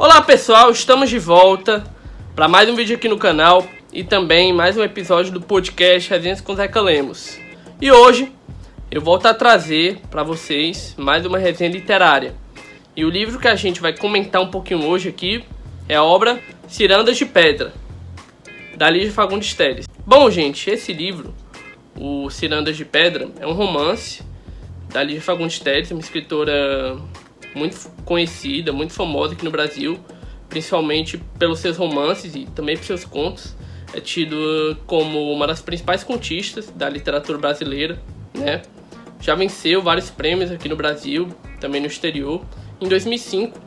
Olá pessoal, estamos de volta para mais um vídeo aqui no canal e também mais um episódio do podcast Resenhas com Zeca Lemos. E hoje eu volto a trazer para vocês mais uma resenha literária. E o livro que a gente vai comentar um pouquinho hoje aqui é a obra Cirandas de Pedra, da Lígia Fagundes Teles. Bom, gente, esse livro, o Cirandas de Pedra, é um romance da Lígia Fagundes Teles, uma escritora muito conhecida, muito famosa aqui no Brasil, principalmente pelos seus romances e também pelos seus contos. É tido como uma das principais contistas da literatura brasileira, né? Já venceu vários prêmios aqui no Brasil, também no exterior. Em 2005,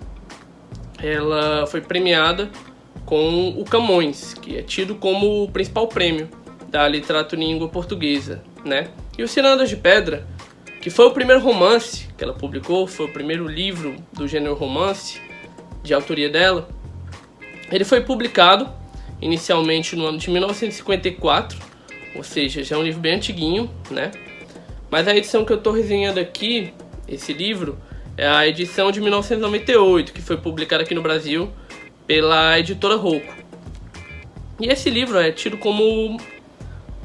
ela foi premiada com o Camões, que é tido como o principal prêmio da literatura em língua portuguesa, né? E o Cirandas de Pedra que foi o primeiro romance que ela publicou, foi o primeiro livro do gênero romance de autoria dela. Ele foi publicado inicialmente no ano de 1954, ou seja, já é um livro bem antiguinho, né? Mas a edição que eu estou resenhando aqui, esse livro, é a edição de 1998, que foi publicada aqui no Brasil pela editora Rocco. E esse livro é tido como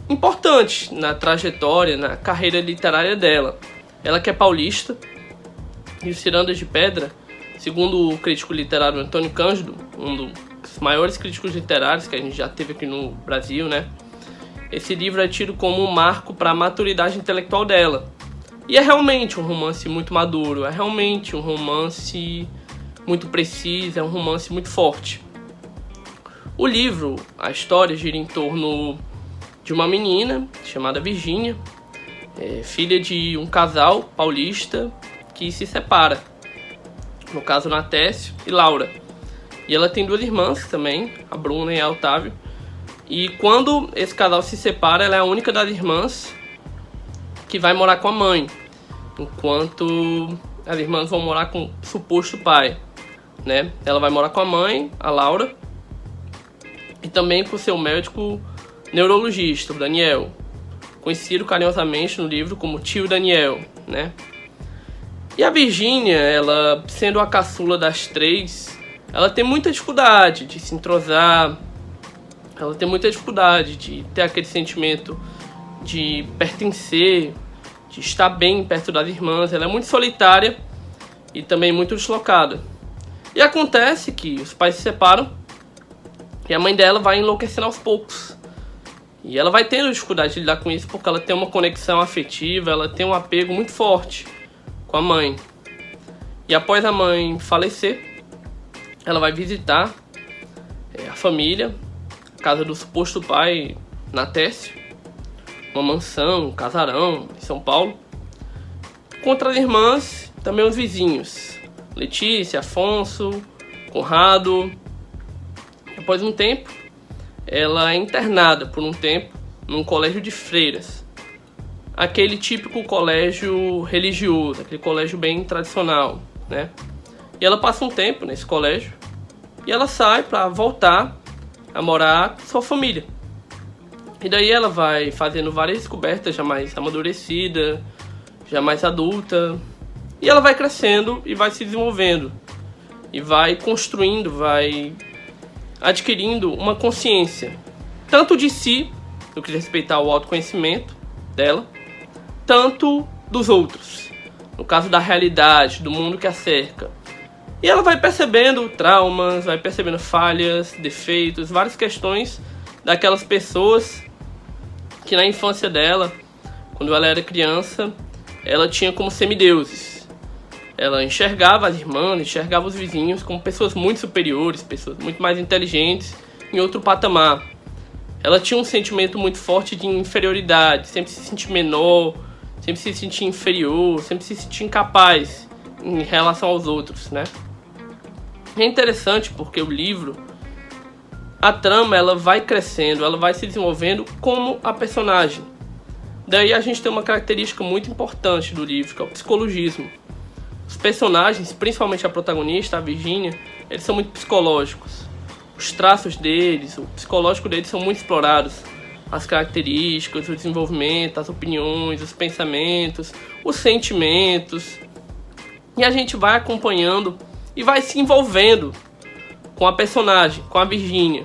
importante na trajetória, na carreira literária dela. Ela que é paulista e os Cirandas de Pedra, segundo o crítico literário Antônio Cândido, um dos maiores críticos literários que a gente já teve aqui no Brasil, né? Esse livro é tido como um marco para a maturidade intelectual dela. E é realmente um romance muito maduro, é realmente um romance muito preciso, é um romance muito forte. O livro, a história gira em torno de uma menina chamada Virginia, é, filha de um casal paulista que se separa. No caso, Natécio e Laura. E ela tem duas irmãs também, a Bruna e a Otávio. E quando esse casal se separa, ela é a única das irmãs que vai morar com a mãe, enquanto as irmãs vão morar com o suposto pai, né? Ela vai morar com a mãe, a Laura, e também com o seu médico neurologista, o Daniel, conhecido carinhosamente no livro como tio Daniel, né? E a Virgínia, ela sendo a caçula das três, ela tem muita dificuldade de se entrosar, ela tem muita dificuldade de ter aquele sentimento de pertencer, de estar bem perto das irmãs. Ela é muito solitária e também muito deslocada. E acontece que os pais se separam e a mãe dela vai enlouquecendo aos poucos. E ela vai tendo dificuldade de lidar com isso porque ela tem uma conexão afetiva, ela tem um apego muito forte com a mãe. E após a mãe falecer, ela vai visitar é, a família, a casa do suposto pai, Natécio, uma mansão, um casarão em São Paulo. Contra as irmãs, também os vizinhos, Letícia, Afonso, Conrado. Após um tempo, ela é internada por um tempo num colégio de freiras. Aquele típico colégio religioso, aquele colégio bem tradicional, né? E ela passa um tempo nesse colégio e ela sai para voltar a morar com sua família. E daí ela vai fazendo várias descobertas já mais amadurecida, já mais adulta. E ela vai crescendo e vai se desenvolvendo. E vai construindo, vai adquirindo uma consciência, tanto de si, no que diz respeito ao autoconhecimento dela, tanto dos outros, no caso da realidade, do mundo que a cerca. E ela vai percebendo traumas, vai percebendo falhas, defeitos, várias questões daquelas pessoas que na infância dela, quando ela era criança, ela tinha como semideuses ela enxergava as irmãs, enxergava os vizinhos como pessoas muito superiores, pessoas muito mais inteligentes, em outro patamar. Ela tinha um sentimento muito forte de inferioridade, sempre se sentir menor, sempre se sentir inferior, sempre se sentir incapaz em relação aos outros, né? É interessante porque o livro, a trama, ela vai crescendo, ela vai se desenvolvendo como a personagem. Daí a gente tem uma característica muito importante do livro, que é o psicologismo. Os personagens, principalmente a protagonista, a Virginia, eles são muito psicológicos. Os traços deles, o psicológico deles são muito explorados. As características, o desenvolvimento, as opiniões, os pensamentos, os sentimentos. E a gente vai acompanhando e vai se envolvendo com a personagem, com a Virginia.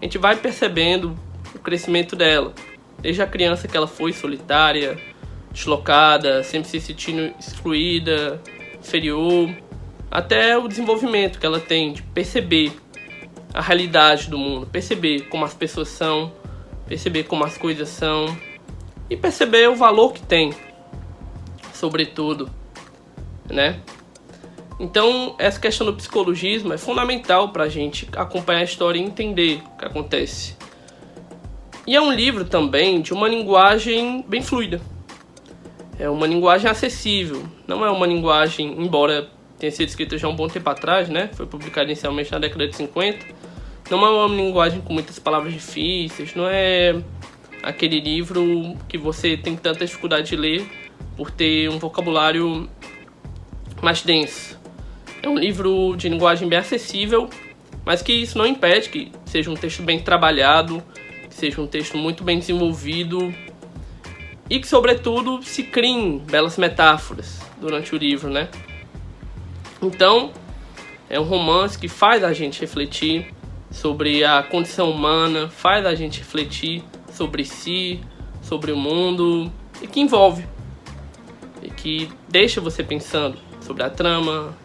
A gente vai percebendo o crescimento dela, desde a criança que ela foi solitária, deslocada, sempre se sentindo excluída, inferior, até o desenvolvimento que ela tem de perceber a realidade do mundo, perceber como as pessoas são, perceber como as coisas são e perceber o valor que tem, sobretudo, né? Então, essa questão do psicologismo é fundamental para a gente acompanhar a história e entender o que acontece. E é um livro também de uma linguagem bem fluida. É uma linguagem acessível, não é uma linguagem, embora tenha sido escrita já há um bom tempo atrás, né? Foi publicado inicialmente na década de 50. Não é uma linguagem com muitas palavras difíceis, não é aquele livro que você tem tanta dificuldade de ler por ter um vocabulário mais denso. É um livro de linguagem bem acessível, mas que isso não impede que seja um texto bem trabalhado, que seja um texto muito bem desenvolvido e que, sobretudo, se criem belas metáforas durante o livro, né? Então, é um romance que faz a gente refletir sobre a condição humana, faz a gente refletir sobre si, sobre o mundo e que envolve e que deixa você pensando sobre a trama,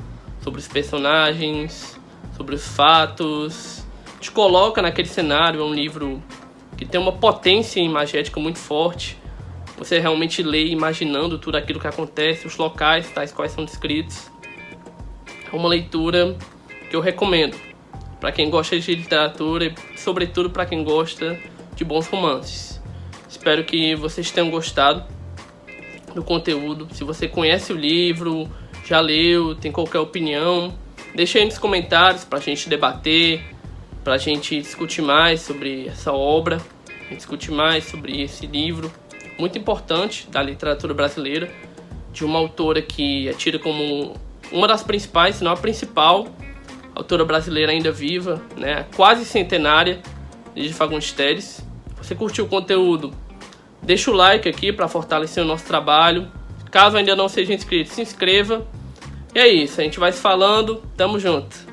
sobre os personagens, sobre os fatos, te coloca naquele cenário. É um livro que tem uma potência imagética muito forte. Você realmente lê imaginando tudo aquilo que acontece, os locais tais quais são descritos. É uma leitura que eu recomendo para quem gosta de literatura e, sobretudo, para quem gosta de bons romances. Espero que vocês tenham gostado do conteúdo. Se você conhece o livro, já leu, tem qualquer opinião, deixa aí nos comentários para a gente debater, para a gente discutir mais sobre essa obra, discutir mais sobre esse livro muito importante da literatura brasileira, de uma autora que é tida como uma das principais, se não a principal autora brasileira ainda viva, né, quase centenária, de Fagundes Teles. Se você curtiu o conteúdo, deixa o like aqui para fortalecer o nosso trabalho. Caso ainda não seja inscrito, se inscreva. E é isso, a gente vai se falando. Tamo junto.